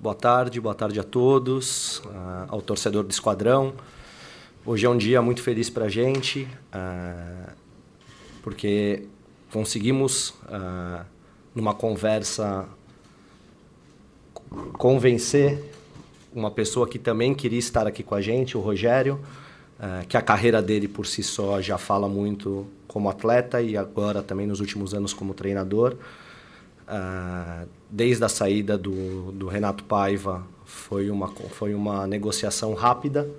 boa tarde, boa tarde a todos, uh, ao torcedor do Esquadrão. Hoje é um dia muito feliz para a gente, uh, porque conseguimos, uh, numa conversa, convencer uma pessoa que também queria estar aqui com a gente, o Rogério, que a carreira dele por si só já fala muito como atleta e agora também nos últimos anos como treinador. Uh, desde a saída do, do Renato Paiva, foi uma, foi uma negociação rápida,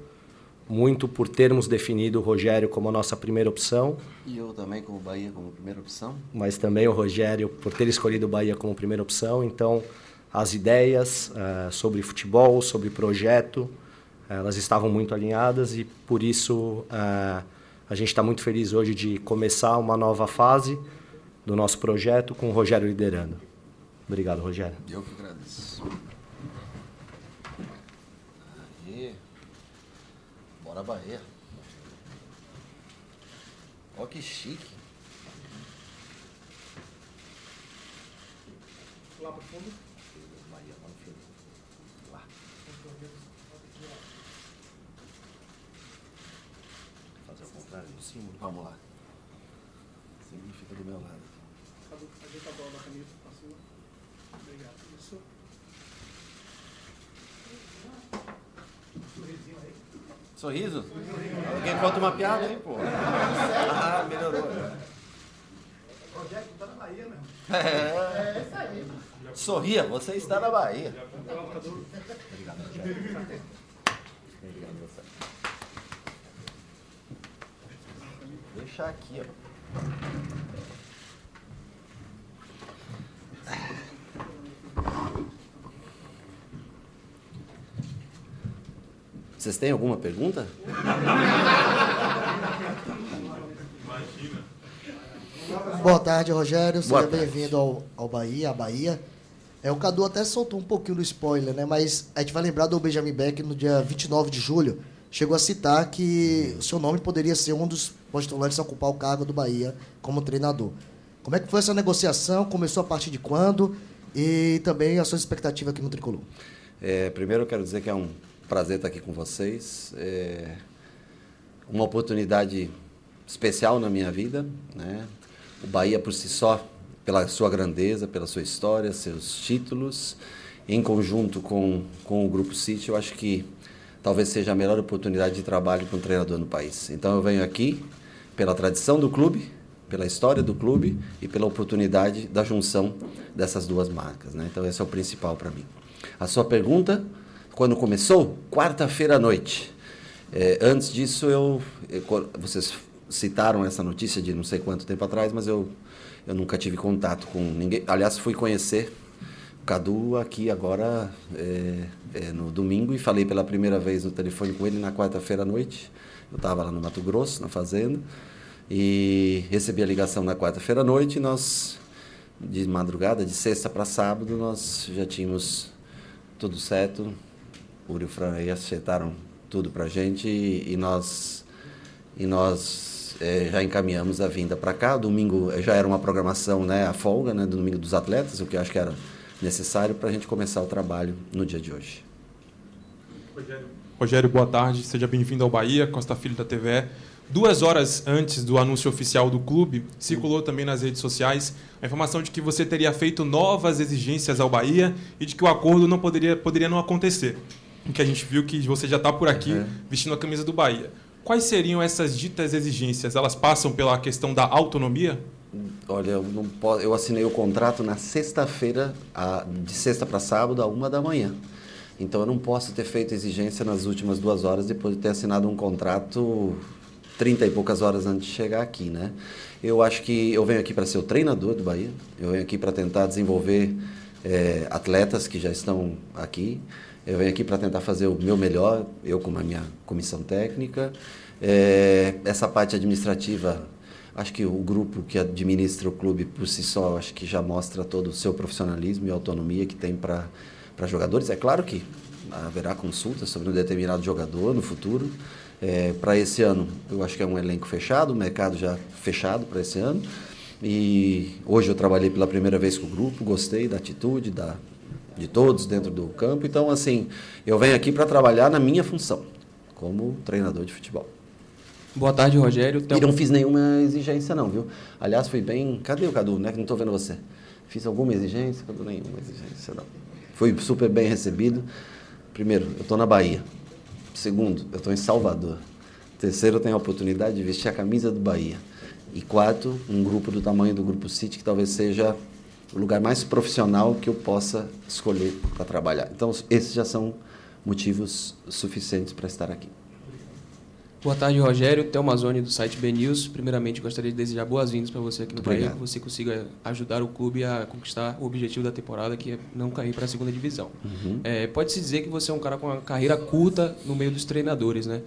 muito por termos definido o Rogério como a nossa primeira opção. E eu também como Bahia como primeira opção. Mas também o Rogério por ter escolhido o Bahia como primeira opção. Então, as ideias uh, sobre futebol, sobre projeto, elas estavam muito alinhadas e por isso uh, a gente está muito feliz hoje de começar uma nova fase do nosso projeto com o Rogério liderando. Obrigado, Rogério. Eu que agradeço. Aí. Bora Bahia. Ó que chique. Lá pro fundo. Bahia, lá no fundo. Lá. Fazer o contrário do símbolo. Vamos lá. Significa do meu lado. Ajeita a bola da camisa pra cima. Obrigado. Isso. Sorrisinho aí. Sorriso? Alguém conta uma piada aí, pô. Ah, melhorou. Rogério, tá na Bahia, meu. É, isso aí. Sorria, você está na Bahia. Obrigado, Rogério. Obrigado você. Deixar aqui, ó. Vocês têm alguma pergunta? Boa tarde, Rogério. Seja bem-vindo ao, ao Bahia, à Bahia. É, o Cadu até soltou um pouquinho do spoiler, né? Mas a gente vai lembrar do Benjamin Beck no dia 29 de julho. Chegou a citar que o seu nome poderia ser um dos postulantes a ocupar o cargo do Bahia como treinador. Como é que foi essa negociação? Começou a partir de quando? E também a sua expectativa aqui no Tricolor. É, primeiro eu quero dizer que é um prazer estar aqui com vocês. É uma oportunidade especial na minha vida. Né? O Bahia por si só, pela sua grandeza, pela sua história, seus títulos, em conjunto com, com o Grupo City, eu acho que talvez seja a melhor oportunidade de trabalho para um treinador no país. Então eu venho aqui pela tradição do clube, pela história do clube e pela oportunidade da junção dessas duas marcas. Né? Então esse é o principal para mim. A sua pergunta, quando começou? Quarta-feira à noite. É, antes disso, eu, eu, vocês citaram essa notícia de não sei quanto tempo atrás, mas eu, eu nunca tive contato com ninguém. Aliás, fui conhecer o Cadu aqui agora é, é, no domingo e falei pela primeira vez no telefone com ele na quarta-feira à noite. Eu estava lá no Mato Grosso, na fazenda, e recebi a ligação na quarta-feira à noite. E nós, de madrugada, de sexta para sábado, nós já tínhamos tudo certo. Uri e Fran aí acertaram tudo para a gente e, e nós, e nós é, já encaminhamos a vinda para cá. Domingo já era uma programação, né, a folga né, do domingo dos atletas, o que eu acho que era necessário para a gente começar o trabalho no dia de hoje. Rogério, Rogério boa tarde, seja bem-vindo ao Bahia, Costa Filho da TV. Duas horas antes do anúncio oficial do clube, circulou também nas redes sociais a informação de que você teria feito novas exigências ao Bahia e de que o acordo não poderia, poderia não acontecer. Que a gente viu que você já está por aqui Uhum. vestindo a camisa do Bahia. Quais seriam essas ditas exigências? Elas passam pela questão da autonomia? Olha, eu, não posso, eu assinei o contrato na sexta-feira, de sexta para sábado, a uma da manhã. Então eu não posso ter feito exigência nas últimas duas horas depois de ter assinado um contrato 30 e poucas horas antes de chegar aqui, né? Eu acho que eu venho aqui para ser o treinador do Bahia, eu venho aqui para tentar desenvolver eh, atletas que já estão aqui, eu venho aqui para tentar fazer o meu melhor, eu com a minha comissão técnica. Eh, essa parte administrativa Acho que o grupo que administra o clube por si só, acho que já mostra todo o seu profissionalismo e autonomia que tem para jogadores. É claro que haverá consultas sobre um determinado jogador no futuro. É, para esse ano, eu acho que é um elenco fechado, o mercado já fechado para esse ano. E hoje eu trabalhei pela primeira vez com o grupo, gostei da atitude, da, de todos dentro do campo. Então, assim, eu venho aqui para trabalhar na minha função, como treinador de futebol. Boa tarde, Rogério. Então... E não fiz nenhuma exigência, não, viu? Aliás, fui bem. Cadê o Cadu, né? Que não estou vendo você. Fiz alguma exigência? Cadu, nenhuma exigência, não. Fui super bem recebido. Primeiro, eu estou na Bahia. Segundo, eu estou em Salvador. Terceiro, eu tenho a oportunidade de vestir a camisa do Bahia. E quarto, um grupo do tamanho do Grupo City, que talvez seja o lugar mais profissional que eu possa escolher para trabalhar. Então, esses já são motivos suficientes para estar aqui. Boa tarde, Rogério. Telmazone, do site BNews. Primeiramente, gostaria de desejar boas-vindas para você aqui no Bahia, que você consiga ajudar o clube a conquistar o objetivo da temporada, que é não cair para a segunda divisão. Uhum. É, Pode-se dizer que você é um cara com uma carreira curta no meio dos treinadores, né?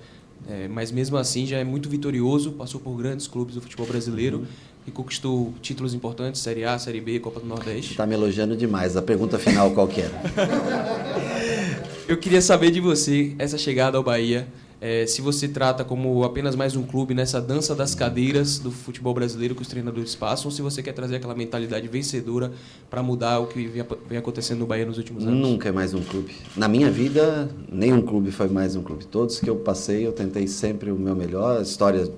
É, mas mesmo assim já é muito vitorioso, passou por grandes clubes do futebol brasileiro uhum. E conquistou títulos importantes, Série A, Série B, Copa do Nordeste. Está me elogiando demais. A pergunta final qual que era? Eu queria saber de você, essa chegada ao Bahia, é, se você trata como apenas mais um clube nessa dança das cadeiras do futebol brasileiro que os treinadores passam, ou se você quer trazer aquela mentalidade vencedora para mudar o que vem acontecendo no Bahia nos últimos anos? Nunca é mais um clube. Na minha vida, nenhum clube foi mais um clube. Todos que eu passei, eu tentei sempre o meu melhor. A história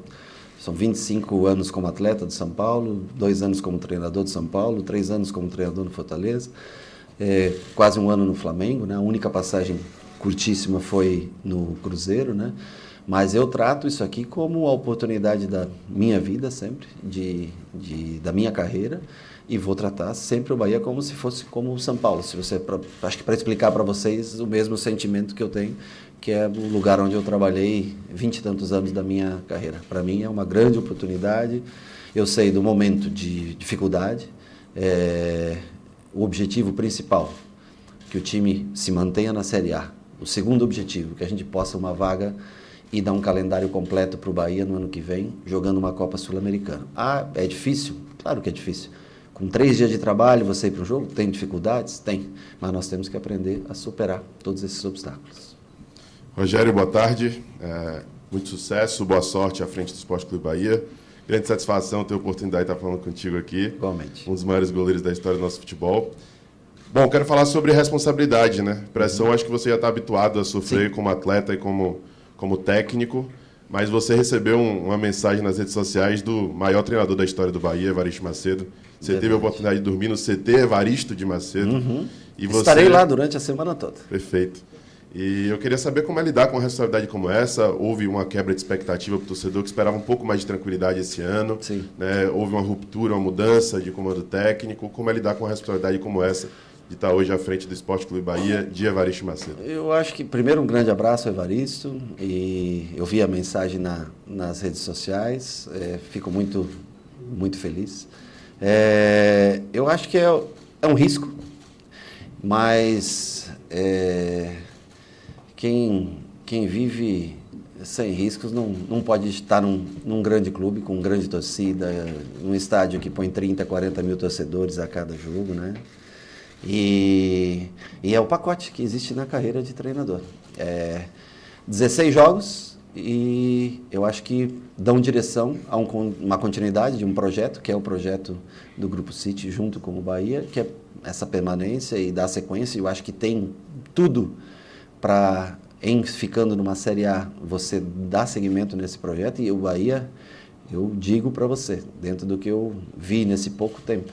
são 25 anos como atleta de São Paulo, dois anos como treinador de São Paulo, três anos como treinador no Fortaleza, é, quase um ano no Flamengo, né? a única passagem curtíssima foi no Cruzeiro, né? Mas eu trato isso aqui como a oportunidade da minha vida sempre, de, de da minha carreira, e vou tratar sempre o Bahia como se fosse como o São Paulo. Se você, pra, acho que para explicar para vocês o mesmo sentimento que eu tenho, que é o lugar onde eu trabalhei vinte e tantos anos da minha carreira. Para mim é uma grande oportunidade. Eu sei do momento de dificuldade. É, o objetivo principal que o time se mantenha na Série A o segundo objetivo, que a gente possa uma vaga e dar um calendário completo para o Bahia no ano que vem, jogando uma Copa Sul-Americana. Ah, é difícil? Claro que é difícil. Com três dias de trabalho, você ir para o jogo? Tem dificuldades? Tem. Mas nós temos que aprender a superar todos esses obstáculos. Rogério, boa tarde. É, muito sucesso, boa sorte à frente do Esporte Clube Bahia. Grande satisfação ter a oportunidade de estar falando contigo aqui. Igualmente. Um dos maiores goleiros da história do nosso futebol. Bom, quero falar sobre responsabilidade, né? Pressão, acho que você já está habituado a sofrer Sim. como atleta e como, como técnico, mas você recebeu um, uma mensagem nas redes sociais do maior treinador da história do Bahia, Evaristo Macedo. Você Verdade. teve a oportunidade de dormir no CT Evaristo de Macedo. Uhum. E você... Estarei lá durante a semana toda. Perfeito. E eu queria saber como é lidar com uma responsabilidade como essa. Houve uma quebra de expectativa para o torcedor que esperava um pouco mais de tranquilidade esse ano. Né? Houve uma ruptura, uma mudança de comando técnico. Como é lidar com uma responsabilidade como essa de estar hoje à frente do Esporte Clube Bahia, de Evaristo Macedo? Eu acho que, primeiro, um grande abraço, Evaristo. E eu vi a mensagem na, nas redes sociais, é, fico muito, muito feliz. É, eu acho que é, é um risco, mas é, quem, quem vive sem riscos não, não pode estar num, num grande clube com grande torcida, num estádio que põe 30, 40 mil torcedores a cada jogo, né? E, e é o pacote que existe na carreira de treinador. É 16 jogos e eu acho que dão direção a um, uma continuidade de um projeto, que é o projeto do Grupo City junto com o Bahia, que é essa permanência e dar sequência. Eu acho que tem tudo para, em ficando numa Série A, você dar seguimento nesse projeto. E o Bahia, eu digo para você, dentro do que eu vi nesse pouco tempo,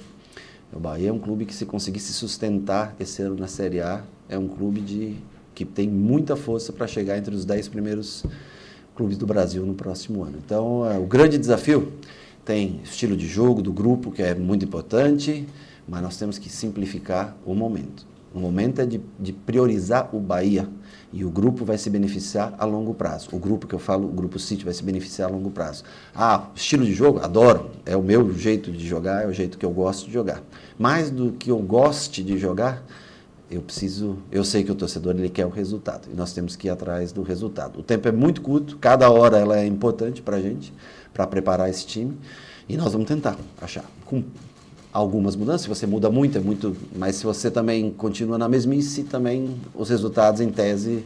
o Bahia é um clube que, se conseguisse sustentar esse ano na Série A, é um clube de, que tem muita força para chegar entre os dez primeiros clubes do Brasil no próximo ano. Então, é, o grande desafio tem estilo de jogo do grupo, que é muito importante, mas nós temos que simplificar o momento. O momento é de, de priorizar o Bahia e o grupo vai se beneficiar a longo prazo. O grupo que eu falo, o grupo City, vai se beneficiar a longo prazo. Ah, estilo de jogo? Adoro. É o meu jeito de jogar, é o jeito que eu gosto de jogar. Mais do que eu goste de jogar, eu preciso, eu sei que o torcedor ele quer o resultado e nós temos que ir atrás do resultado. O tempo é muito curto, cada hora ela é importante para a gente, para preparar esse time e nós vamos tentar achar. Com algumas mudanças, se você muda muito, é muito, mas se você também continua na mesmice, também os resultados em tese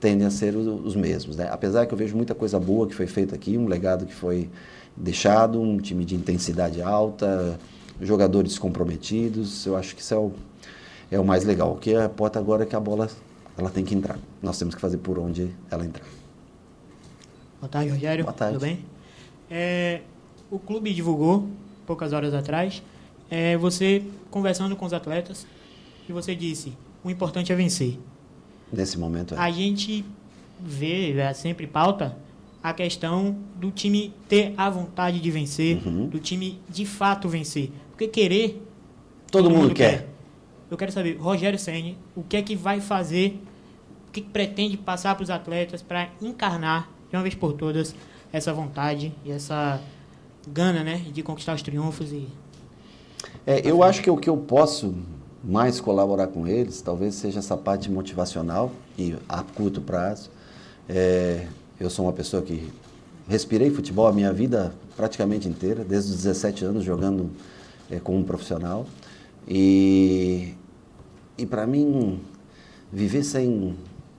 tendem a ser os mesmos, né? Apesar que eu vejo muita coisa boa que foi feita aqui, um legado que foi deixado, um time de intensidade alta, jogadores comprometidos, eu acho que isso é o, é o mais legal. O que importa agora é que a bola ela tem que entrar. Nós temos que fazer por onde ela entrar. Boa tarde, Rogério. Boa tarde. Tudo bem? É, o clube divulgou, poucas horas atrás, é, você conversando com os atletas, e você disse, o importante é vencer. Nesse momento é. A gente vê, é, sempre pauta, a questão do time ter a vontade de vencer, Uhum. do time de fato vencer. Porque querer, Todo mundo quer. Eu quero saber, Rogério Ceni, o que é que vai fazer, o que, que pretende passar para os atletas para encarnar de uma vez por todas essa vontade e essa gana, né, de conquistar os triunfos e É, eu acho que o que eu posso mais colaborar com eles, talvez seja essa parte motivacional e a curto prazo. É, eu sou uma pessoa que respirei futebol a minha vida praticamente inteira, desde os 17 anos jogando é, como profissional. E, e para mim, viver sem,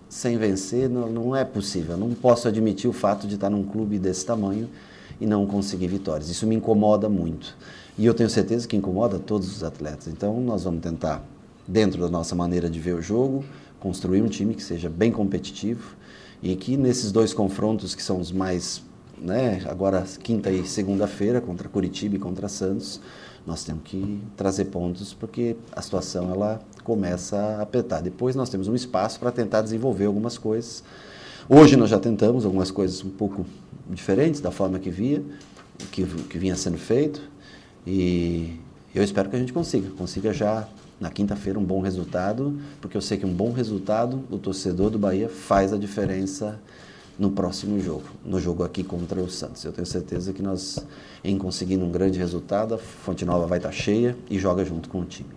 sem vencer não, não é possível. Eu não posso admitir o fato de estar num clube desse tamanho e não conseguir vitórias. Isso me incomoda muito. E eu tenho certeza que incomoda todos os atletas. Então, nós vamos tentar, dentro da nossa maneira de ver o jogo, construir um time que seja bem competitivo e que nesses dois confrontos que são os mais, né, agora quinta e segunda-feira contra Curitiba e contra Santos, nós temos que trazer pontos porque a situação ela começa a apertar. Depois nós temos um espaço para tentar desenvolver algumas coisas. Hoje nós já tentamos algumas coisas um pouco diferentes da forma que via, que, que vinha sendo feito e eu espero que a gente consiga, consiga já na quinta-feira um bom resultado, porque eu sei que um bom resultado, o torcedor do Bahia faz a diferença no próximo jogo, no jogo aqui contra o Santos. Eu tenho certeza que nós, em conseguindo um grande resultado, a Fonte Nova vai estar cheia e joga junto com o time.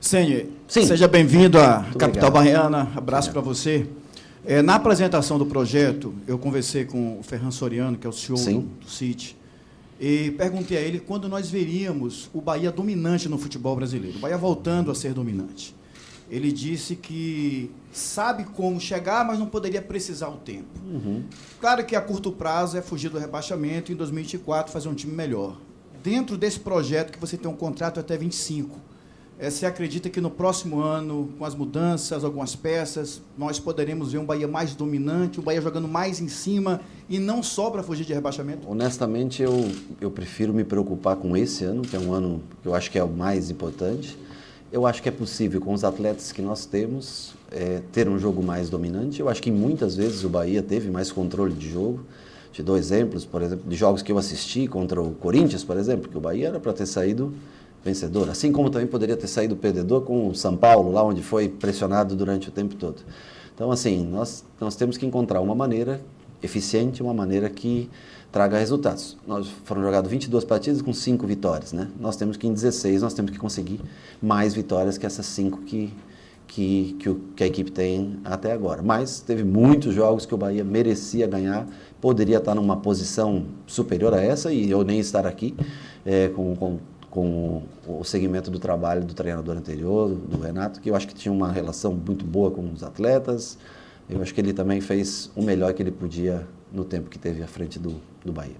Senhor, Sim. seja bem-vindo à Muito capital obrigado. baiana. Abraço para você. É, na apresentação do projeto, eu conversei com o Ferran Soriano, que é o CEO Sim. do, do City, e perguntei a ele quando nós veríamos o Bahia dominante no futebol brasileiro, o Bahia voltando a ser dominante. Ele disse que sabe como chegar, mas não poderia precisar o tempo. Claro que a curto prazo é fugir do rebaixamento e em 2024 fazer um time melhor. Dentro desse projeto que você tem um contrato até 25, eh, você acredita que no próximo ano, com as mudanças, algumas peças, nós poderemos ver um Bahia mais dominante, um Bahia jogando mais em cima e não só para fugir de rebaixamento? Honestamente, eu, eu prefiro me preocupar com esse ano, que é um ano que eu acho que é o mais importante. Eu acho que é possível, com os atletas que nós temos, é, ter um jogo mais dominante. Eu acho que muitas vezes o Bahia teve mais controle de jogo. Te dou exemplos, por exemplo, de jogos que eu assisti contra o Corinthians, por exemplo, que o Bahia era para ter saído vencedor. Assim como também poderia ter saído perdedor com o São Paulo, lá onde foi pressionado durante o tempo todo. Então, assim, nós, nós temos que encontrar uma maneira eficiente, uma maneira que traga resultados. Nós foram jogadas 22 partidas com 5 vitórias, né? Nós temos que em 16 nós temos que conseguir mais vitórias que essas 5 que que, que, que a equipe tem até agora. Mas teve muitos jogos que o Bahia merecia ganhar, poderia estar numa posição superior a essa e eu nem estar aqui é, com, com, com o segmento do trabalho do treinador anterior, do Renato, que eu acho que tinha uma relação muito boa com os atletas. Eu acho que ele também fez o melhor que ele podia no tempo que teve à frente do, do Bahia.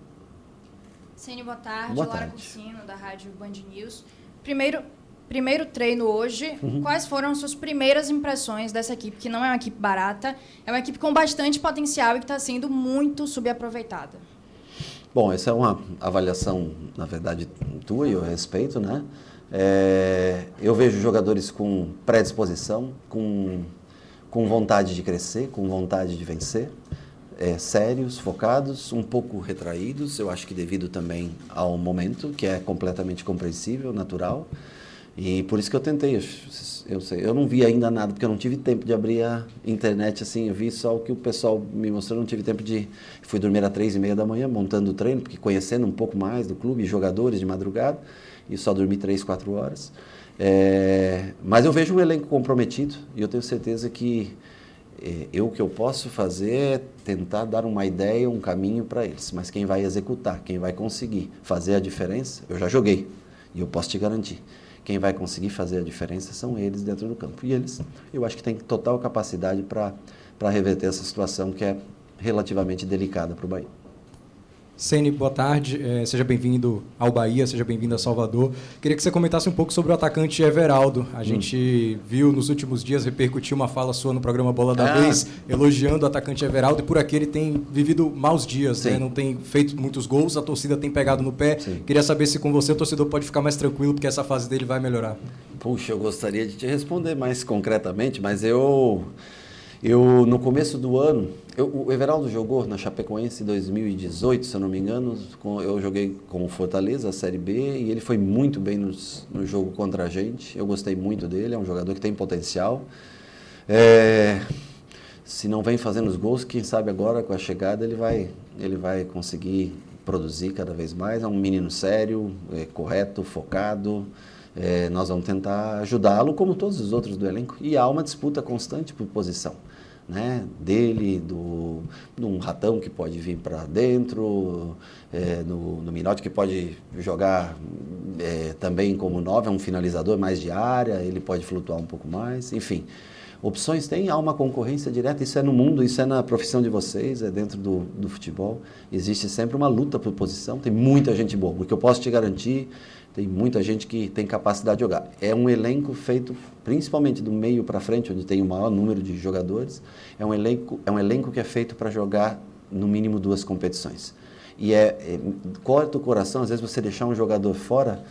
Cine, boa tarde. Boa Lara tarde. Cursino, da Rádio Band News. Primeiro, primeiro treino hoje. Uhum. Quais foram as suas primeiras impressões dessa equipe, que não é uma equipe barata, é uma equipe com bastante potencial e que está sendo muito subaproveitada? Bom, essa é uma avaliação, na verdade, tua e eu respeito, né? É, eu vejo jogadores com predisposição, com, com vontade de crescer, com vontade de vencer, é, sérios, focados, um pouco retraídos, eu acho que devido também ao momento, que é completamente compreensível, natural. E por isso que eu tentei. Eu, eu, sei, eu não vi ainda nada, porque eu não tive tempo de abrir a internet assim. Eu vi só o que o pessoal me mostrou. Não tive tempo de. Fui dormir às três e meia da manhã, montando o treino, porque conhecendo um pouco mais do clube, jogadores de madrugada, e só dormi três, quatro horas. É, mas eu vejo um elenco comprometido e eu tenho certeza que é, eu o que eu posso fazer é tentar dar uma ideia, um caminho para eles. Mas quem vai executar, quem vai conseguir fazer a diferença, eu já joguei e eu posso te garantir. Quem vai conseguir fazer a diferença são eles dentro do campo. E eles, eu acho que têm total capacidade para reverter essa situação que é relativamente delicada para o Bahia. Ceni, boa tarde. É, seja bem-vindo ao Bahia, seja bem-vindo a Salvador. Queria que você comentasse um pouco sobre o atacante Everaldo. A hum. gente viu nos últimos dias repercutir uma fala sua no programa Bola da ah. Vez, elogiando o atacante Everaldo, e por aqui ele tem vivido maus dias, né? não tem feito muitos gols, a torcida tem pegado no pé. Sim. Queria saber se com você o torcedor pode ficar mais tranquilo, porque essa fase dele vai melhorar. Puxa, eu gostaria de te responder mais concretamente, mas eu eu, no começo do ano, eu, o Everaldo jogou na Chapecoense em 2018, se eu não me engano. Eu joguei com o Fortaleza, a Série B, e ele foi muito bem nos, no jogo contra a gente. Eu gostei muito dele, é um jogador que tem potencial. É, se não vem fazendo os gols, quem sabe agora com a chegada ele vai, ele vai conseguir produzir cada vez mais. É um menino sério, é, correto, focado. É, nós vamos tentar ajudá-lo, como todos os outros do elenco. E há uma disputa constante por posição né, dele, do, de um ratão que pode vir para dentro, é, no, no Minotti que pode jogar é, também como nove, é um finalizador mais de área, ele pode flutuar um pouco mais, enfim. Opções tem, há uma concorrência direta, isso é no mundo, isso é na profissão de vocês, é dentro do, do futebol. Existe sempre uma luta por posição, tem muita gente boa, porque eu posso te garantir tem muita gente que tem capacidade de jogar. É um elenco feito principalmente do meio para frente, onde tem o maior número de jogadores. É um elenco, é um elenco que é feito para jogar no mínimo duas competições. E é, é, corta o coração, às vezes você deixar um jogador fora,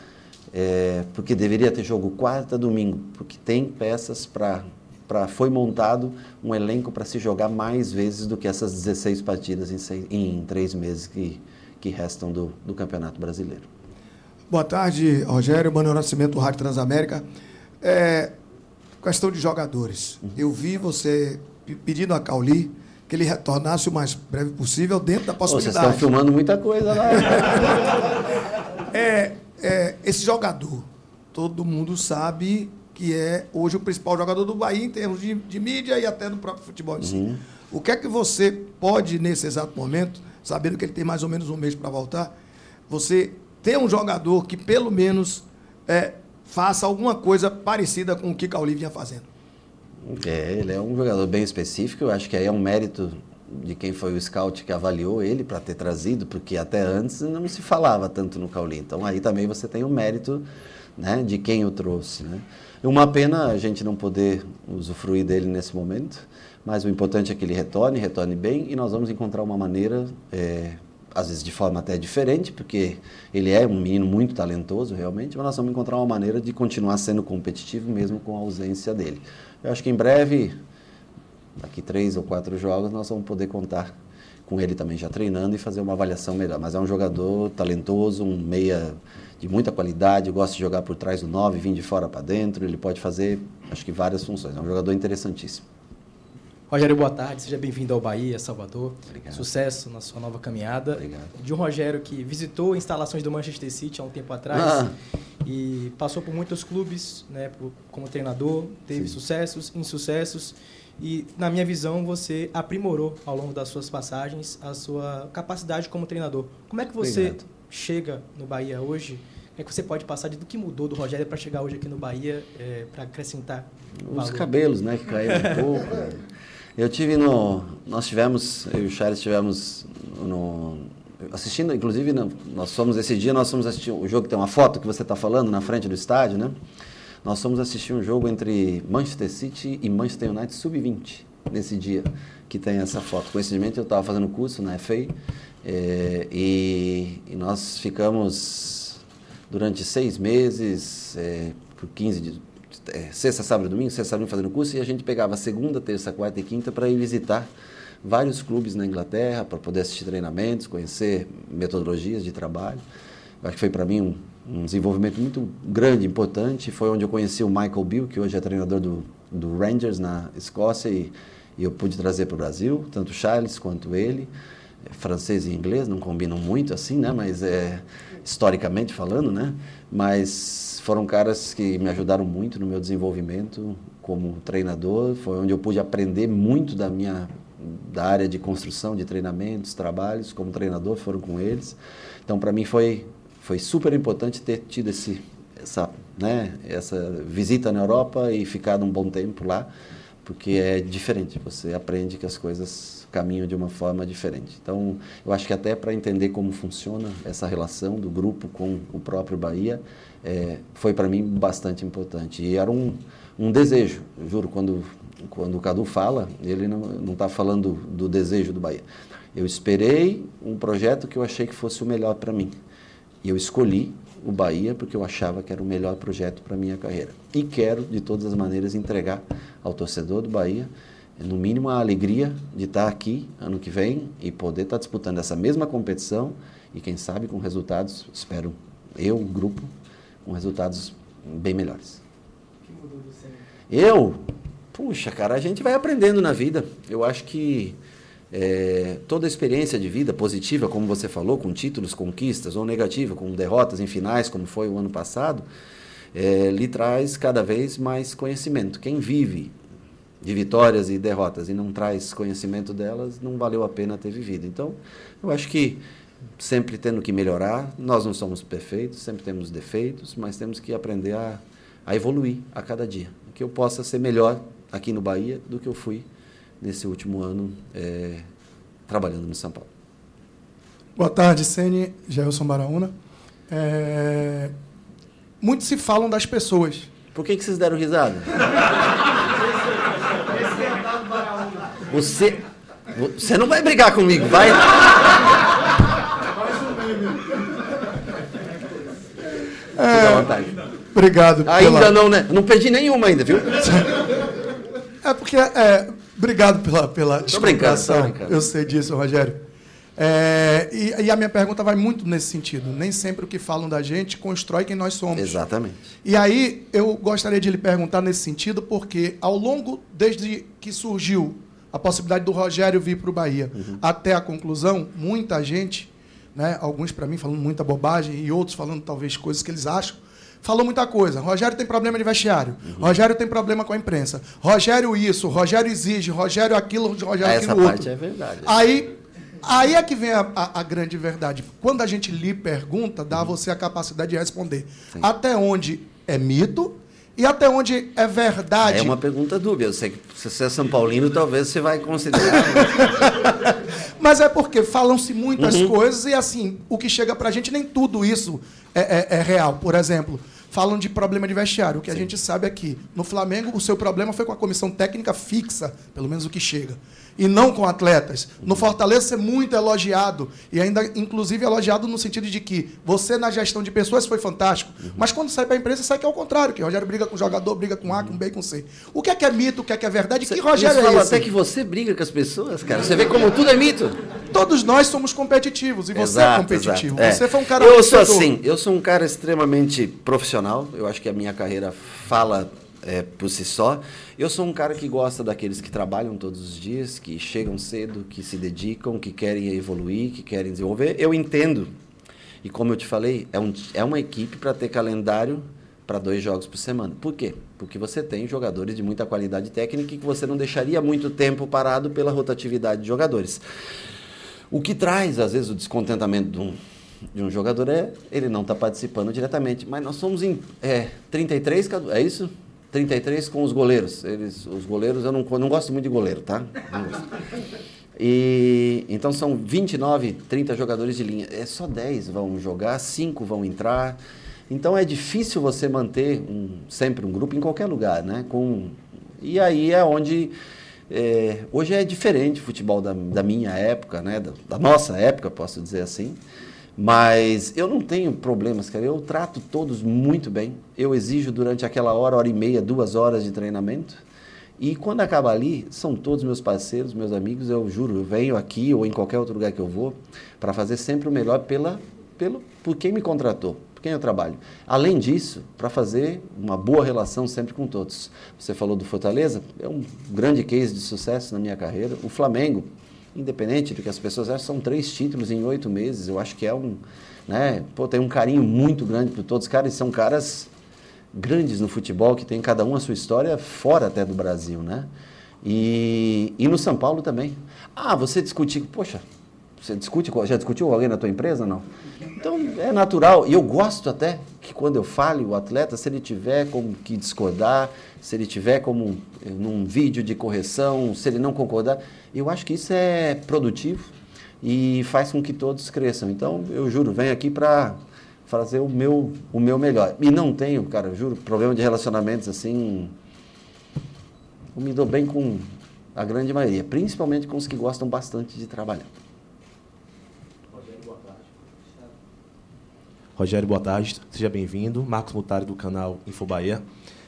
é, porque deveria ter jogo quarta, domingo, porque tem peças para Pra, foi montado um elenco para se jogar mais vezes do que essas 16 partidas em, seis, em três meses que, que restam do, do Campeonato Brasileiro. Boa tarde, Rogério. Manuel Nascimento, Rádio Transamérica. É, questão de jogadores. Uhum. Eu vi você pedindo a Cauli que ele retornasse o mais breve possível dentro da possibilidade. Vocês estão filmando muita coisa lá. é, é, esse jogador, todo mundo sabe que é hoje o principal jogador do Bahia em termos de, de mídia e até do próprio futebol em si. Uhum. O que é que você pode, nesse exato momento, sabendo que ele tem mais ou menos um mês para voltar, você ter um jogador que pelo menos é, faça alguma coisa parecida com o que Cauli vinha fazendo. É, ele é um jogador bem específico, eu acho que aí é um mérito de quem foi o scout que avaliou ele para ter trazido, porque até antes não se falava tanto no Cauli. Então aí também você tem o mérito né, de quem o trouxe. Né? Uma pena a gente não poder usufruir dele nesse momento, mas o importante é que ele retorne, retorne bem e nós vamos encontrar uma maneira é, às vezes de forma até diferente, porque ele é um menino muito talentoso realmente, mas nós vamos encontrar uma maneira de continuar sendo competitivo mesmo com a ausência dele. Eu acho que em breve, daqui três ou quatro jogos, nós vamos poder contar com ele também já treinando e fazer uma avaliação melhor. Mas é um jogador talentoso, um meia de muita qualidade, gosta de jogar por trás do nove, vir de fora para dentro, ele pode fazer, acho que várias funções. É um jogador interessantíssimo. Rogério, boa tarde. Seja bem-vindo ao Bahia, Salvador. Obrigado. Sucesso na sua nova caminhada. Obrigado. De um Rogério que visitou instalações do Manchester City há um tempo atrás ah. e passou por muitos clubes né, como treinador, teve Sim. sucessos, insucessos. E, na minha visão, você aprimorou ao longo das suas passagens a sua capacidade como treinador. Como é que você Obrigado. chega no Bahia hoje? É que você pode passar de do que mudou do Rogério para chegar hoje aqui no Bahia é, para acrescentar? Os valor? cabelos, né, que caíram um pouco. Né? Eu tive no. Nós tivemos, eu e o Charles tivemos no. Assistindo, inclusive, nós fomos esse dia, nós fomos assistir o jogo que tem uma foto que você está falando na frente do estádio, né? Nós fomos assistir um jogo entre Manchester City e Manchester United sub-20 nesse dia que tem essa foto. Coincidentemente, eu estava fazendo curso na FA é, e, e, nós ficamos durante seis meses, é, por 15 dias, é, sexta, sábado e domingo, sexta, sábado fazendo curso, e a gente pegava segunda, terça, quarta e quinta para ir visitar vários clubes na Inglaterra, para poder assistir treinamentos, conhecer metodologias de trabalho. Eu acho que foi para mim um, um, desenvolvimento muito grande, importante. Foi onde eu conheci o Michael Bill, que hoje é treinador do, do Rangers na Escócia, e, e eu pude trazer para o Brasil, tanto Charles quanto ele. É, francês e inglês não combinam muito assim, né? Mas é historicamente falando, né? Mas foram caras que me ajudaram muito no meu desenvolvimento como treinador. Foi onde eu pude aprender muito da minha da área de construção de treinamentos, trabalhos como treinador, foram com eles. Então, para mim foi foi super importante ter tido esse essa, né, essa visita na Europa e ficado um bom tempo lá porque é diferente. Você aprende que as coisas caminham de uma forma diferente. Então, eu acho que até para entender como funciona essa relação do grupo com o próprio Bahia, é, foi para mim bastante importante. E era um, um desejo, juro, quando, quando o Cadu fala, ele não está falando do desejo do Bahia. Eu esperei um projeto que eu achei que fosse o melhor para mim. E eu escolhi o Bahia porque eu achava que era o melhor projeto para minha carreira. E quero, de todas as maneiras, entregar ao torcedor do Bahia, no mínimo, a alegria de estar aqui ano que vem e poder estar disputando essa mesma competição e, quem sabe, com resultados, espero eu, o grupo, com resultados bem melhores. Eu? Puxa, cara, a gente vai aprendendo na vida. Eu acho que é, toda experiência de vida positiva, como você falou, com títulos, conquistas, ou negativa, com derrotas em finais, como foi o ano passado, é, lhe traz cada vez mais conhecimento. Quem vive de vitórias e derrotas e não traz conhecimento delas, não valeu a pena ter vivido. Então, eu acho que sempre tendo que melhorar, nós não somos perfeitos, sempre temos defeitos, mas temos que aprender a, a evoluir a cada dia. Que eu possa ser melhor aqui no Bahia do que eu fui nesse último ano é, trabalhando no São Paulo. Boa tarde, Sene, Gelson Baraúna. É... Muitos se falam das pessoas. Por que, que vocês deram risada? Você, você não vai brigar comigo, vai? É. Obrigado. Ainda pela... não, né? Não perdi nenhuma ainda, viu? É porque é, Obrigado pela, pela explicação. Eu sei disso, Rogério. É, e, e, a minha pergunta vai muito nesse sentido. Nem sempre o que falam da gente constrói quem nós somos. Exatamente. E aí eu gostaria de lhe perguntar nesse sentido, porque ao longo, desde que surgiu a possibilidade do Rogério vir para o Bahia uhum. até a conclusão, muita gente, né, alguns para mim falando muita bobagem e outros falando talvez coisas que eles acham, falou muita coisa. Rogério tem problema de vestiário. Uhum. Rogério tem problema com a imprensa. Rogério isso, Rogério exige, Rogério aquilo, Rogério Essa aquilo parte outro. é verdade. Aí, aí é que vem a, a, a, grande verdade. Quando a gente lhe pergunta, dá a uhum. você a capacidade de responder. Sim. Até onde é mito e até onde é verdade. É uma pergunta dúbia. Eu sei que se você é São Paulino, talvez você vai considerar. Mas é porque falam-se muitas uhum. coisas e assim, o que chega pra gente, nem tudo isso é, é, é real. Por exemplo, falam de problema de vestiário. O que Sim. a gente sabe é que no Flamengo o seu problema foi com a comissão técnica fixa, pelo menos o que chega, e não com atletas. No Fortaleza você é muito elogiado e ainda inclusive elogiado no sentido de que você na gestão de pessoas foi fantástico, uhum. mas quando sai para a imprensa sai que é o contrário, que Rogério briga com o jogador, briga com A, com B, com C. O que é que é mito, o que é que é verdade? Você, que Rogério é esse? até que você briga com as pessoas, cara. Você vê como tudo é mito. Todos nós somos competitivos e você é exato, é competitivo. É. Você foi um cara Eu sou assim, eu sou um cara extremamente profissional. Eu acho que a minha carreira fala é, por si só. Eu sou um cara que gosta daqueles que trabalham todos os dias, que chegam cedo, que se dedicam, que querem evoluir, que querem desenvolver. Eu entendo. E como eu te falei, é, um, é uma equipe para ter calendário para dois jogos por semana. Por quê? Porque você tem jogadores de muita qualidade técnica e que você não deixaria muito tempo parado pela rotatividade de jogadores. O que traz, às vezes, o descontentamento de um, de um jogador é ele não estar tá participando diretamente. Mas nós somos em é, 33, é isso? 33 com os goleiros. Eles, os goleiros, eu não, não gosto muito de goleiro, tá? E, então são 29, 30 jogadores de linha. É só 10 vão jogar, 5 vão entrar. Então é difícil você manter um, sempre um grupo em qualquer lugar, né? Com, e aí é onde é, hoje é diferente o futebol da, da minha época, né? Da, da, nossa época, posso dizer assim. Mas eu não tenho problemas, cara. Eu trato todos muito bem. Eu exijo durante aquela hora, hora e meia, duas horas de treinamento. E quando acaba ali, são todos meus parceiros, meus amigos. Eu juro, eu venho aqui ou em qualquer outro lugar que eu vou para fazer sempre o melhor pela, pelo, por quem me contratou por quem eu trabalho. Além disso, para fazer uma boa relação sempre com todos. Você falou do Fortaleza, é um grande case de sucesso na minha carreira. O Flamengo, independente do que as pessoas acham, são três títulos em oito meses. Eu acho que é um. Né, pô, tem um carinho muito grande por todos. Os caras são caras grandes no futebol, que tem cada um a sua história fora até do Brasil, né? E, e no São Paulo também. Ah, você discutir, poxa, Você discute, já discutiu com alguém na tua empresa, não? Então, é natural. E eu gosto até que quando eu fale o atleta, se ele tiver como que discordar, se ele tiver como eh, num vídeo de correção, se ele não concordar, eu acho que isso é produtivo e faz com que todos cresçam. Então, eu juro, venho aqui para fazer o meu, o meu melhor. E não tenho, cara, eu juro, problema de relacionamentos assim. Eu me dou bem com a grande maioria, principalmente com os que gostam bastante de trabalhar. Rogério, boa tarde. Seja bem-vindo. Marcos Mutari, do canal Infobahia.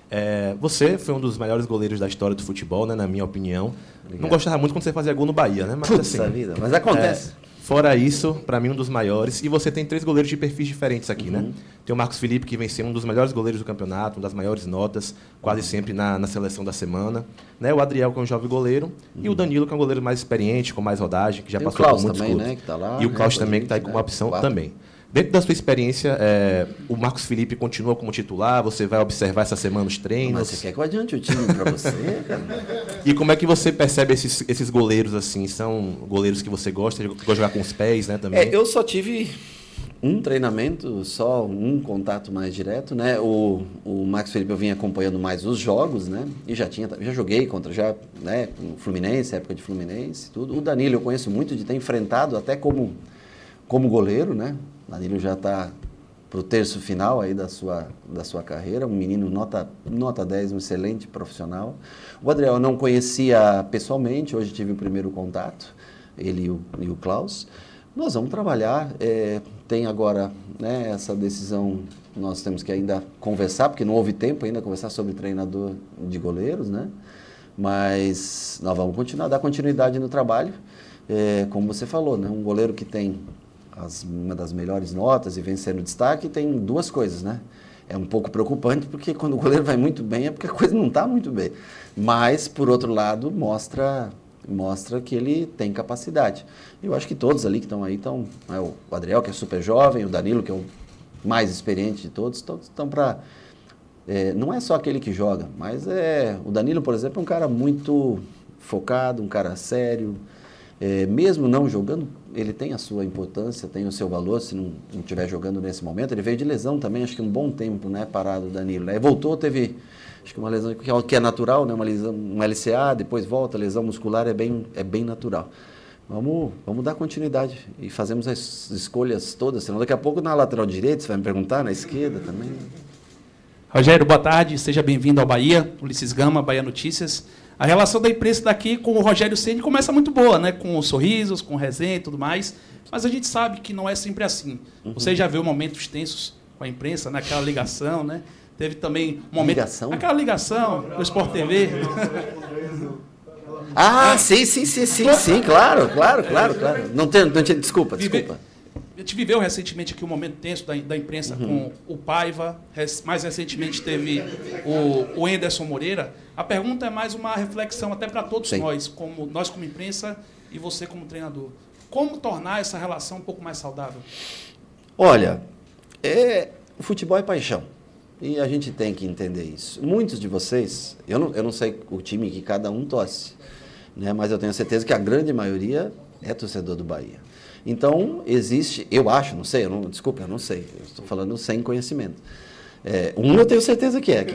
É, você foi um dos melhores goleiros da história do futebol, né, na minha opinião. Obrigado. Não gostava muito quando você fazia gol no Bahia, né? Mas, Putz, a vida, mas acontece. é, fora isso, para mim, um dos maiores. E você tem três goleiros de perfis diferentes aqui, Uhum. né? Tem o Marcos Felipe, que vem sendo um dos melhores goleiros do campeonato, uma das maiores notas, quase sempre na, na seleção da semana. Né? O Adriel, que é um jovem goleiro. E o Danilo, que é um goleiro mais experiente, com mais rodagem, que já Tem passou por muitos também, clubes. né, que tá lá, e o né, Klaus com a também, que está aí gente, como né? opção também. Dentro da sua experiência, é, o Marcos Felipe continua como titular? Você vai observar essa semana os treinos? Mas você quer que eu adiante o time para você, cara? E como é que você percebe esses, esses goleiros assim? São goleiros que você gosta? Gosta de jogar com os pés, né? Também. É, eu só tive um treinamento, só um contato mais direto, né? O, o Max Felipe eu vinha acompanhando mais os jogos, né? E já tinha, já joguei contra já, né? Com o Fluminense, época de Fluminense, tudo. O Danilo eu conheço muito de ter enfrentado até como como goleiro, né? O Danilo já está pro terço final aí da sua da sua carreira, um menino nota nota 10, um excelente profissional. O Adriel eu não conhecia pessoalmente, hoje tive o primeiro contato, ele e o, e o Klaus. Nós vamos trabalhar. é, tem agora né, essa decisão, nós temos que ainda conversar, porque não houve tempo ainda conversar sobre treinador de goleiros, né? Mas nós vamos continuar, dar continuidade no trabalho. É, como você falou, né? um goleiro que tem as, uma das melhores notas e vem sendo destaque, tem duas coisas, né? É um pouco preocupante, porque quando o goleiro vai muito bem é porque a coisa não está muito bem. Mas, por outro lado, mostra mostra que ele tem capacidade. Eu acho que todos ali que estão aí estão. né, o Adriel, que é super jovem, o Danilo, que é o mais experiente de todos, todos estão para. não é só aquele que joga, mas é. O Danilo, por exemplo, é um cara muito focado, um cara sério. É, mesmo não jogando, ele tem a sua importância, tem o seu valor, se não estiver jogando nesse momento. Ele veio de lesão também, acho que um bom tempo, né, parado o Danilo. Aí voltou, teve, acho que uma lesão que é natural, né, uma lesão, um LCA, depois volta, lesão muscular é bem, é bem natural. Vamos, vamos dar continuidade e fazemos as escolhas todas, senão daqui a pouco na lateral direita, você vai me perguntar, na esquerda também. Rogério, boa tarde, seja bem-vindo ao Bahia, Ulisses Gama, Bahia Notícias. A relação da imprensa daqui com o Rogério Ceni começa muito boa, né? Com sorrisos, com resenha e tudo mais. Mas a gente sabe que não é sempre assim. Uhum. Você já viu momentos tensos com a imprensa, naquela ligação, né? Teve também um momento. Ligação? Aquela ligação do Sport TV. Ah, sim, sim, sim, sim, sim, claro, claro, claro, claro. Não tem, não tinha, desculpa, desculpa. A gente viveu recentemente aqui um momento tenso da, da imprensa Uhum. com o Paiva, mais recentemente teve o, o Enderson Moreira. A pergunta é mais uma reflexão até para todos Sim. nós, como nós como imprensa e você como treinador. Como tornar essa relação um pouco mais saudável? Olha, é, o futebol é paixão. E a gente tem que entender isso. Muitos de vocês, eu não, eu não sei o time que cada um torce, né, mas eu tenho certeza que a grande maioria é torcedor do Bahia. Então, existe, eu acho, não sei, eu não, desculpa, eu não sei, eu estou falando sem conhecimento. É, um eu tenho certeza que é.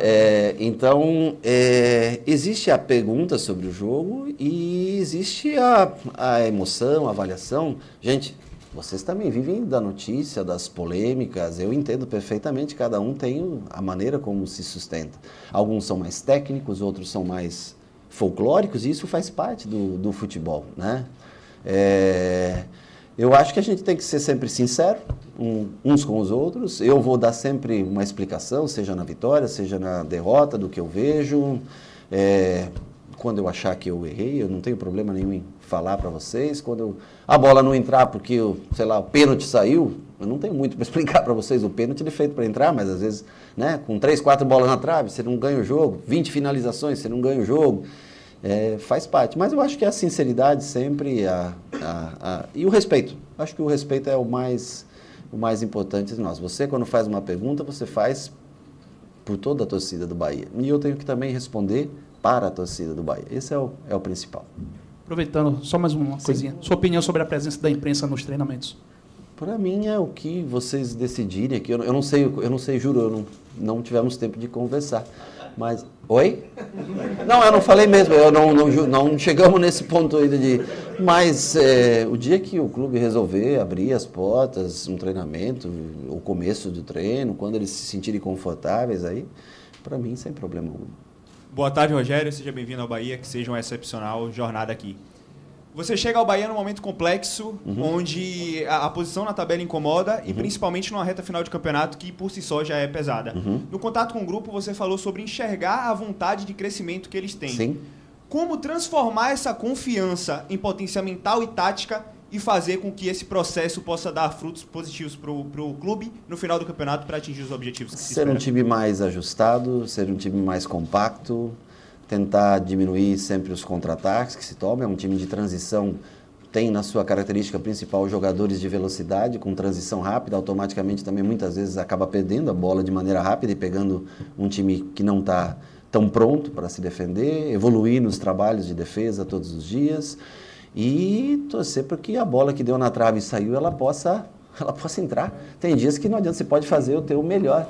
É, então, é, existe a pergunta sobre o jogo e existe a, a emoção, a avaliação. Gente, vocês também vivem da notícia, das polêmicas. Eu entendo perfeitamente, cada um tem a maneira como se sustenta. Alguns são mais técnicos, outros são mais folclóricos, e isso faz parte do, do futebol, né? É, eu acho que a gente tem que ser sempre sincero um- uns com os outros. Eu vou dar sempre uma explicação, seja na vitória, seja na derrota, do que eu vejo. É, quando eu achar que eu errei, eu não tenho problema nenhum em falar para vocês. Quando eu- a bola não entrar porque, o- sei lá, o pênalti saiu, eu não tenho muito para explicar para vocês. O pênalti ele é feito para entrar, mas às vezes, né, com três, quatro bolas na trave, você não ganha o jogo. 20 finalizações, você não ganha o jogo. É, faz parte. Mas eu acho que a sinceridade sempre a, a- a- e o respeito. Acho que o respeito é o mais, o mais importante de nós. Você, quando faz uma pergunta, você faz por toda a torcida do Bahia. E eu tenho que também responder para a torcida do Bahia. Esse é o, é o principal. Aproveitando, só mais uma coisinha. Sua opinião sobre a presença da imprensa nos treinamentos? Para mim é o que vocês decidirem aqui. Eu, eu não sei, eu não sei, juro, eu não, não tivemos tempo de conversar. Mas. Oi? Não, eu não falei mesmo, eu não, não, não chegamos nesse ponto ainda de. Mas é, o dia que o clube resolver abrir as portas, um treinamento, o começo do treino, quando eles se sentirem confortáveis aí, para mim sem problema algum. Boa tarde, Rogério. Seja bem-vindo ao Bahia. Que seja uma excepcional jornada aqui. Você chega ao Bahia num momento complexo, uhum. onde a, a, posição na tabela incomoda uhum. e principalmente numa reta final de campeonato que por si só já é pesada. Uhum. No contato com o grupo, você falou sobre enxergar a vontade de crescimento que eles têm. Sim. Como transformar essa confiança em potência mental e tática e fazer com que esse processo possa dar frutos positivos para o clube no final do campeonato para atingir os objetivos que se Ser um time mais ajustado, ser um time mais compacto, tentar diminuir sempre os contra-ataques que se tomam. É um time de transição, tem na sua característica principal jogadores de velocidade, com transição rápida, automaticamente também muitas vezes acaba perdendo a bola de maneira rápida e pegando um time que não está tão pronto para se defender, evoluir nos trabalhos de defesa todos os dias e torcer para que a bola que deu na trave e saiu ela possa ela possa entrar. Tem dias que não adianta, você pode fazer o teu melhor.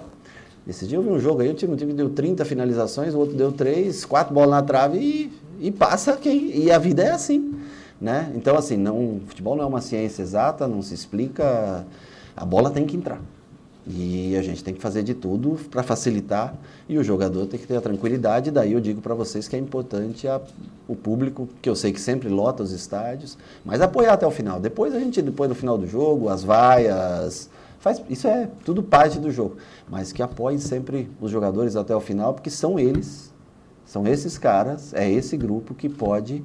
Esse dia eu vi um jogo aí, o time, time deu 30 finalizações, o outro deu 3, 4 bolas na trave e, e passa quem. E a vida é assim. Né? Então, assim, não, futebol não é uma ciência exata, não se explica. A bola tem que entrar. E a gente tem que fazer de tudo para facilitar e o jogador tem que ter a tranquilidade. Daí eu digo para vocês que é importante a, o público, que eu sei que sempre lota os estádios, mas apoiar até o final. Depois a gente, depois do final do jogo, as vaias, Faz, isso é tudo parte do jogo. Mas que apoie sempre os jogadores até o final, porque são eles, são esses caras, é esse grupo que pode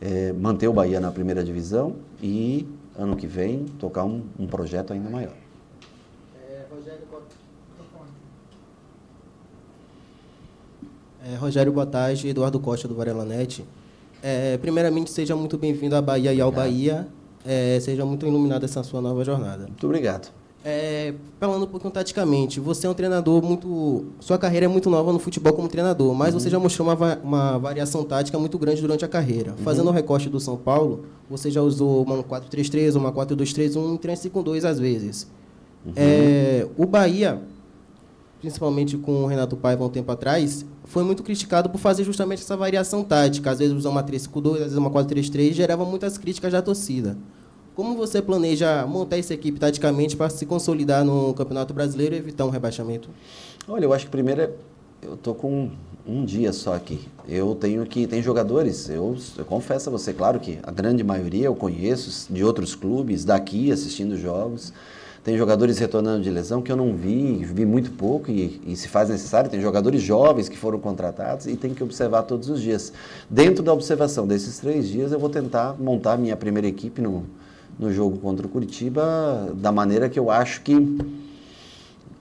é, manter o Bahia na primeira divisão e, ano que vem, tocar um, um projeto ainda maior. É, Rogério, é, Rogério, boa tarde. Eduardo Costa, do Varelanet. É, primeiramente, seja muito bem-vindo à Bahia e ao Bahia. Seja muito iluminado essa sua nova jornada. Muito obrigado. É, falando um pouquinho taticamente, você é um treinador muito. Sua carreira é muito nova no futebol como treinador, mas uhum. você já mostrou uma, uma variação tática muito grande durante a carreira. Uhum. Fazendo o recorte do São Paulo, você já usou uma 4-3-3, uma 4-2-3, um 3-5-2 às vezes. Uhum. É, o Bahia, principalmente com o Renato Paiva um tempo atrás, foi muito criticado por fazer justamente essa variação tática. Às vezes usar uma 3-5-2, às vezes uma 4-3-3, gerava muitas críticas da torcida. Como você planeja montar essa equipe taticamente para se consolidar no Campeonato Brasileiro e evitar um rebaixamento? Olha, eu acho que primeiro é, eu tô com um dia só aqui. Eu tenho que tem jogadores. Eu, eu confesso a você, claro que a grande maioria eu conheço de outros clubes daqui assistindo jogos. Tem jogadores retornando de lesão que eu não vi, vi muito pouco e, e, se faz necessário. Tem jogadores jovens que foram contratados e tem que observar todos os dias. Dentro da observação desses três dias, eu vou tentar montar minha primeira equipe no, no jogo contra o Curitiba da maneira que eu acho que,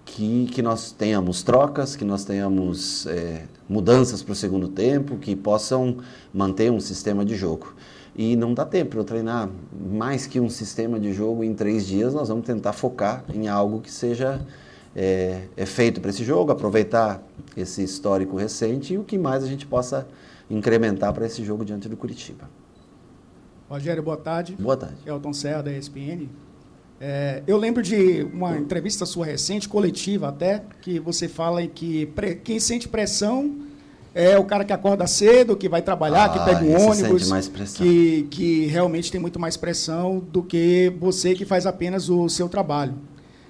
que, que nós tenhamos trocas, que nós tenhamos é, mudanças para o segundo tempo, que possam manter um sistema de jogo. E não dá tempo para eu treinar mais que um sistema de jogo em três dias. Nós vamos tentar focar em algo que seja é, é feito para esse jogo, aproveitar esse histórico recente e o que mais a gente possa incrementar para esse jogo diante do Curitiba. Rogério, boa tarde. Boa tarde. Elton Serra, da ESPN. É, eu lembro de uma entrevista sua recente, coletiva até, que você fala em que pre, quem sente pressão é o cara que acorda cedo, que vai trabalhar, ah, que pega um ônibus, que, que realmente tem muito mais pressão do que você que faz apenas o seu trabalho.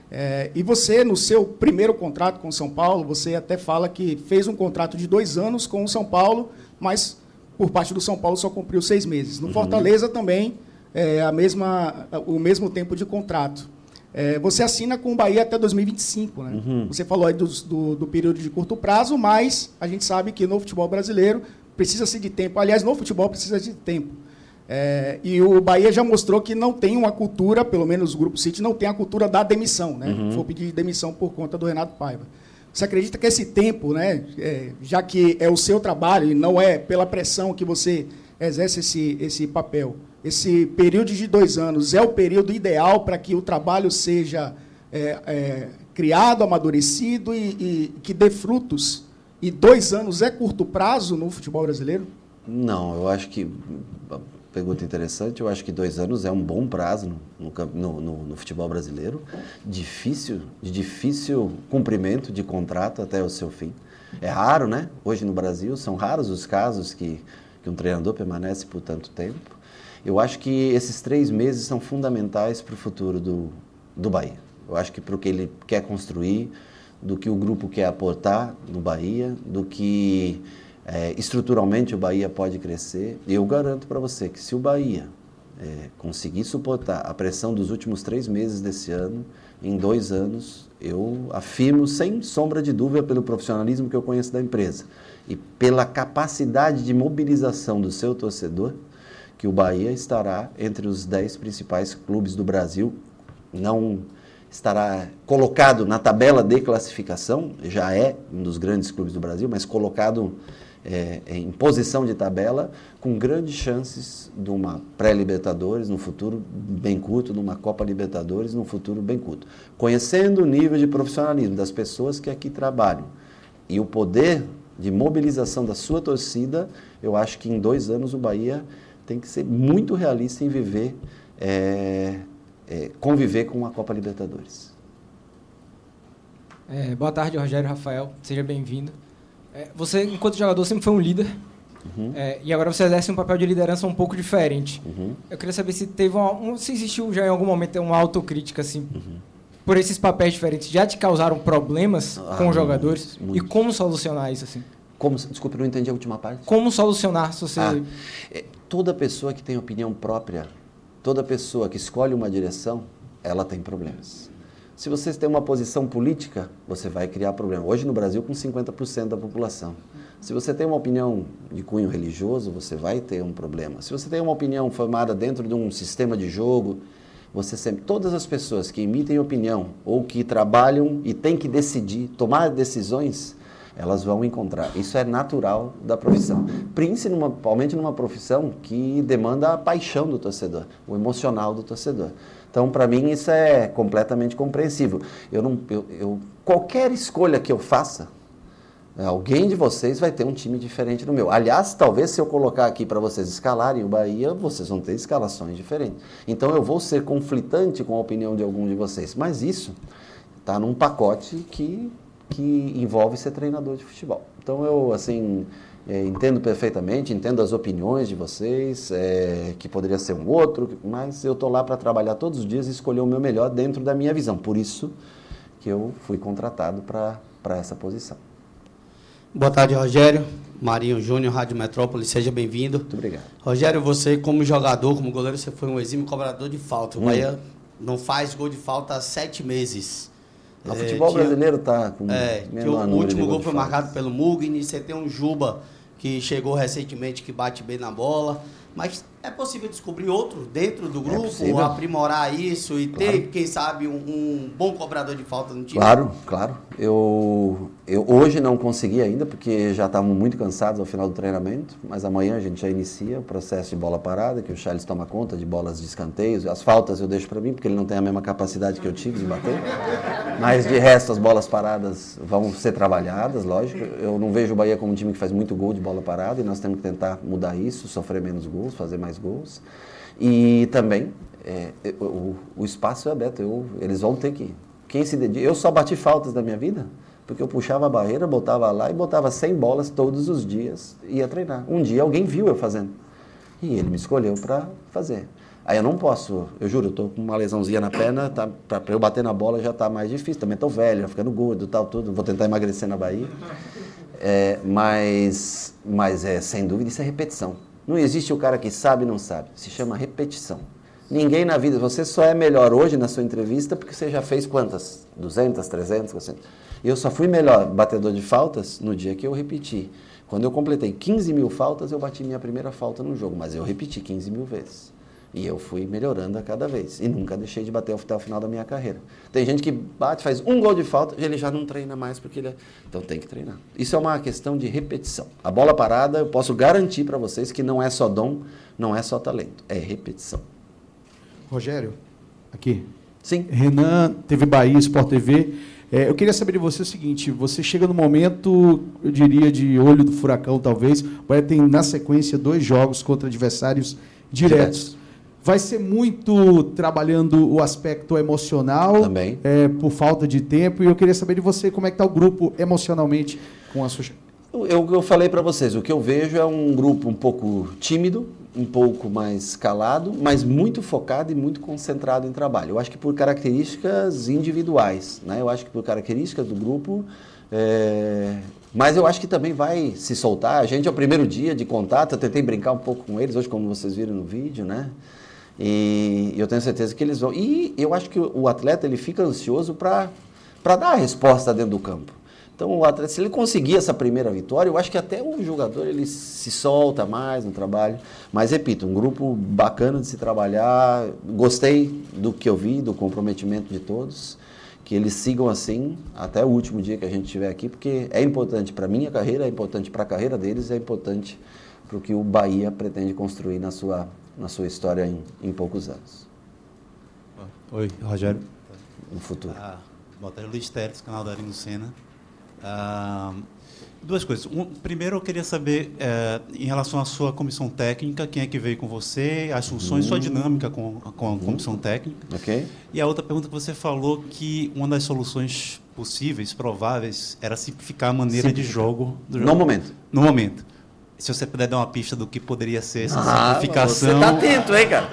É, e você, no seu primeiro contrato com o São Paulo, você até fala que fez um contrato de dois anos com o São Paulo, mas por parte do São Paulo só cumpriu seis meses. No uhum. Fortaleza também é a mesma, o mesmo tempo de contrato. É, você assina com o Bahia até 2025. Né? Uhum. Você falou aí do, do, do, período de curto prazo, mas a gente sabe que no futebol brasileiro precisa-se de tempo. Aliás, no futebol precisa de tempo. É, e o Bahia já mostrou que não tem uma cultura, pelo menos o Grupo City, não tem a cultura da demissão. Né? Uhum. Foi pedir demissão por conta do Renato Paiva. Você acredita que esse tempo, né, é, já que é o seu trabalho e não é pela pressão que você exerce esse, esse papel, esse período de dois anos é o período ideal para que o trabalho seja é, é, criado, amadurecido e, e que dê frutos? E dois anos é curto prazo no futebol brasileiro? Não, eu acho que pergunta interessante. Eu acho que dois anos é um bom prazo no, no, no, no futebol brasileiro. Difícil, de difícil cumprimento de contrato até o seu fim. É raro, né? Hoje no Brasil são raros os casos que, que um treinador permanece por tanto tempo. Eu acho que esses três meses são fundamentais para o futuro do, do Bahia. Eu acho que para o que ele quer construir, do que o grupo quer aportar no Bahia, do que é, estruturalmente o Bahia pode crescer. Eu garanto para você que se o Bahia é, conseguir suportar a pressão dos últimos três meses desse ano, em dois anos, eu afirmo sem sombra de dúvida pelo profissionalismo que eu conheço da empresa e pela capacidade de mobilização do seu torcedor, que o Bahia estará entre os dez principais clubes do Brasil, não estará colocado na tabela de classificação, já é um dos grandes clubes do Brasil, mas colocado é, em posição de tabela, com grandes chances de uma pré-Libertadores no futuro bem curto, numa Copa Libertadores no futuro bem curto. Conhecendo o nível de profissionalismo das pessoas que aqui trabalham e o poder de mobilização da sua torcida, eu acho que em dois anos o Bahia tem que ser muito realista em viver. É, é, conviver com a Copa Libertadores. É, boa tarde, Rogério Rafael. Seja bem-vindo. É, você, enquanto jogador, sempre foi um líder. Uhum. É, e agora você exerce um papel de liderança um pouco diferente. Uhum. Eu queria saber se teve uma, um, se existiu já em algum momento uma autocrítica assim uhum. por esses papéis diferentes. Já te causaram problemas ah, com os jogadores muito. e como solucionar isso assim? Como, desculpe, não entendi a última parte. Como solucionar se você ah, é, toda pessoa que tem opinião própria Toda pessoa que escolhe uma direção, ela tem problemas. Se você tem uma posição política, você vai criar problema. Hoje no Brasil, com 50% da população. Se você tem uma opinião de cunho religioso, você vai ter um problema. Se você tem uma opinião formada dentro de um sistema de jogo, você sempre, todas as pessoas que emitem opinião ou que trabalham e têm que decidir, tomar decisões, elas vão encontrar. Isso é natural da profissão. Principalmente numa profissão que demanda a paixão do torcedor, o emocional do torcedor. Então, para mim, isso é completamente compreensível. Eu não, eu, eu, qualquer escolha que eu faça, alguém de vocês vai ter um time diferente do meu. Aliás, talvez se eu colocar aqui para vocês escalarem o Bahia, vocês vão ter escalações diferentes. Então, eu vou ser conflitante com a opinião de algum de vocês. Mas isso está num pacote que que envolve ser treinador de futebol. Então eu assim é, entendo perfeitamente, entendo as opiniões de vocês, é, que poderia ser um outro, mas eu estou lá para trabalhar todos os dias e escolher o meu melhor dentro da minha visão. Por isso que eu fui contratado para essa posição. Boa tarde, Rogério. Marinho Júnior, Rádio Metrópole, seja bem-vindo. Muito obrigado. Rogério, você como jogador, como goleiro, você foi um exímio cobrador de falta. O hum. Bahia não faz gol de falta há sete meses. O é, futebol brasileiro está com. É, que o último gol foi marcado pelo Mugni. Você tem um Juba que chegou recentemente que bate bem na bola. Mas é possível descobrir outro dentro do é grupo, é aprimorar isso e claro. ter, quem sabe, um, um, bom cobrador de falta no time? Claro, claro. Eu, eu hoje não consegui ainda, porque já estávamos muito cansados ao final do treinamento, mas amanhã a gente já inicia o processo de bola parada, que o Charles toma conta de bolas de escanteios. As faltas eu deixo para mim, porque ele não tem a mesma capacidade que eu tive de bater. Mas de resto, as bolas paradas vão ser trabalhadas, lógico. Eu não vejo o Bahia como um time que faz muito gol de bola parada e nós temos que tentar mudar isso, sofrer menos gols, fazer mais gols. E também é, o, o, espaço é aberto, eu, eles vão ter que. Quem se dedica. Eu só bati faltas da minha vida porque eu puxava a barreira, botava lá e botava 100 bolas todos os dias e ia treinar. Um dia alguém viu eu fazendo e ele me escolheu para fazer. Aí eu não posso, eu juro, eu tô com uma lesãozinha na perna, tá, para eu bater na bola já tá mais difícil. Também tô velho, ficando gordo, tal, tudo. Vou tentar emagrecer na Bahia. É, mas, mas é sem dúvida isso é repetição. Não existe o cara que sabe e não sabe. Se chama repetição. Ninguém na vida, você só é melhor hoje na sua entrevista porque você já fez quantas? 200, 300, 400. Eu só fui melhor batedor de faltas no dia que eu repeti. Quando eu completei 15 mil faltas, eu bati minha primeira falta no jogo, mas eu repeti 15 mil vezes. E eu fui melhorando a cada vez. E nunca deixei de bater até o final da minha carreira. Tem gente que bate, faz um gol de falta, e ele já não treina mais porque ele é... Então tem que treinar. Isso é uma questão de repetição. A bola parada, eu posso garantir para vocês que não é só dom, não é só talento, é repetição. Rogério, aqui. Sim. Renan, TV Bahia, Sport TV. É, eu queria saber de você o seguinte: você chega no momento, eu diria, de olho do furacão, talvez. Bahia tem, na sequência, dois jogos contra adversários diretos. Vai ser muito trabalhando o aspecto emocional, Também. é, por falta de tempo. E eu queria saber de você como é que está o grupo emocionalmente com a sua. Eu, eu falei para vocês, o que eu vejo é um grupo um pouco tímido, um pouco mais calado, mas muito focado e muito concentrado em trabalho. Eu acho que por características individuais, né? Eu acho que por características do grupo, é... mas eu acho que também vai se soltar. A gente é o primeiro dia de contato, eu tentei brincar um pouco com eles hoje, como vocês viram no vídeo, né? E eu tenho certeza que eles vão. E eu acho que o atleta ele fica ansioso para dar a resposta dentro do campo. Então, o atleta, se ele conseguir essa primeira vitória, eu acho que até o jogador ele se solta mais no trabalho. Mas, repito, um grupo bacana de se trabalhar. Gostei do que eu vi, do comprometimento de todos. Que eles sigam assim até o último dia que a gente estiver aqui, porque é importante para a minha carreira, é importante para a carreira deles, é importante para o que o Bahia pretende construir na sua, na sua história em, em poucos anos. Oi, Rogério. No futuro. Ah, boa tarde, Luiz Teres, canal da Arino Sena. Ah, duas coisas. Um, primeiro, eu queria saber, eh, em relação à sua comissão técnica, quem é que veio com você, as funções, sua Hum. dinâmica com, com a comissão técnica. Ok. E a outra pergunta que você falou que uma das soluções possíveis, prováveis, era simplificar a maneira de jogo. Do No jogo. momento. No momento. Se você puder dar uma pista do que poderia ser essa Ah, simplificação. Você tá atento, hein, cara?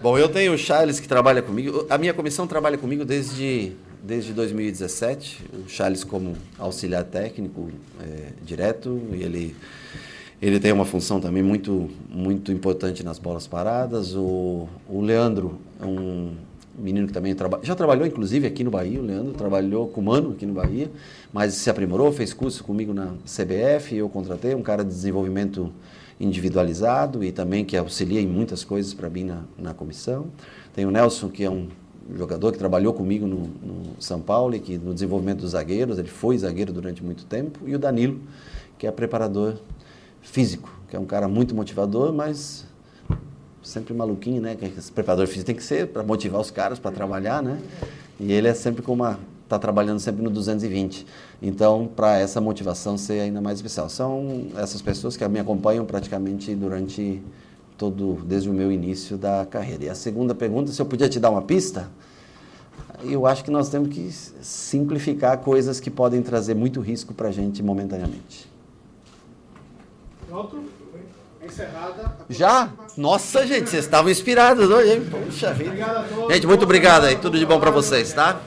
Bom, eu tenho o Charles que trabalha comigo. A minha comissão trabalha comigo desde, desde 2017. O Charles como auxiliar técnico é, direto. E ele, ele tem uma função também muito, muito importante nas bolas paradas. O, o Leandro é um menino que também traba, já trabalhou, inclusive, aqui no Bahia. O Leandro trabalhou com o Mano aqui no Bahia, mas se aprimorou, fez curso comigo na CBF. Eu contratei um cara de desenvolvimento individualizado e também que auxilia em muitas coisas para mim na, na comissão. Tem o Nelson, que é um jogador que trabalhou comigo no, no São Paulo e que no desenvolvimento dos zagueiros, ele foi zagueiro durante muito tempo. E o Danilo, que é preparador físico, que é um cara muito motivador, mas sempre maluquinho, né? Que esse preparador físico tem que ser para motivar os caras para trabalhar, né? E ele é sempre com uma está trabalhando sempre no 220. Então, para essa motivação ser ainda mais especial, são essas pessoas que me acompanham praticamente durante todo desde o meu início da carreira. E a segunda pergunta, se eu podia te dar uma pista, eu acho que nós temos que simplificar coisas que podem trazer muito risco para a gente momentaneamente. Pronto? Encerrada. Já? Nossa, gente, vocês estavam inspirados hoje, hein? Puxa vida. Gente, muito obrigado aí. Tudo de bom para vocês, tá?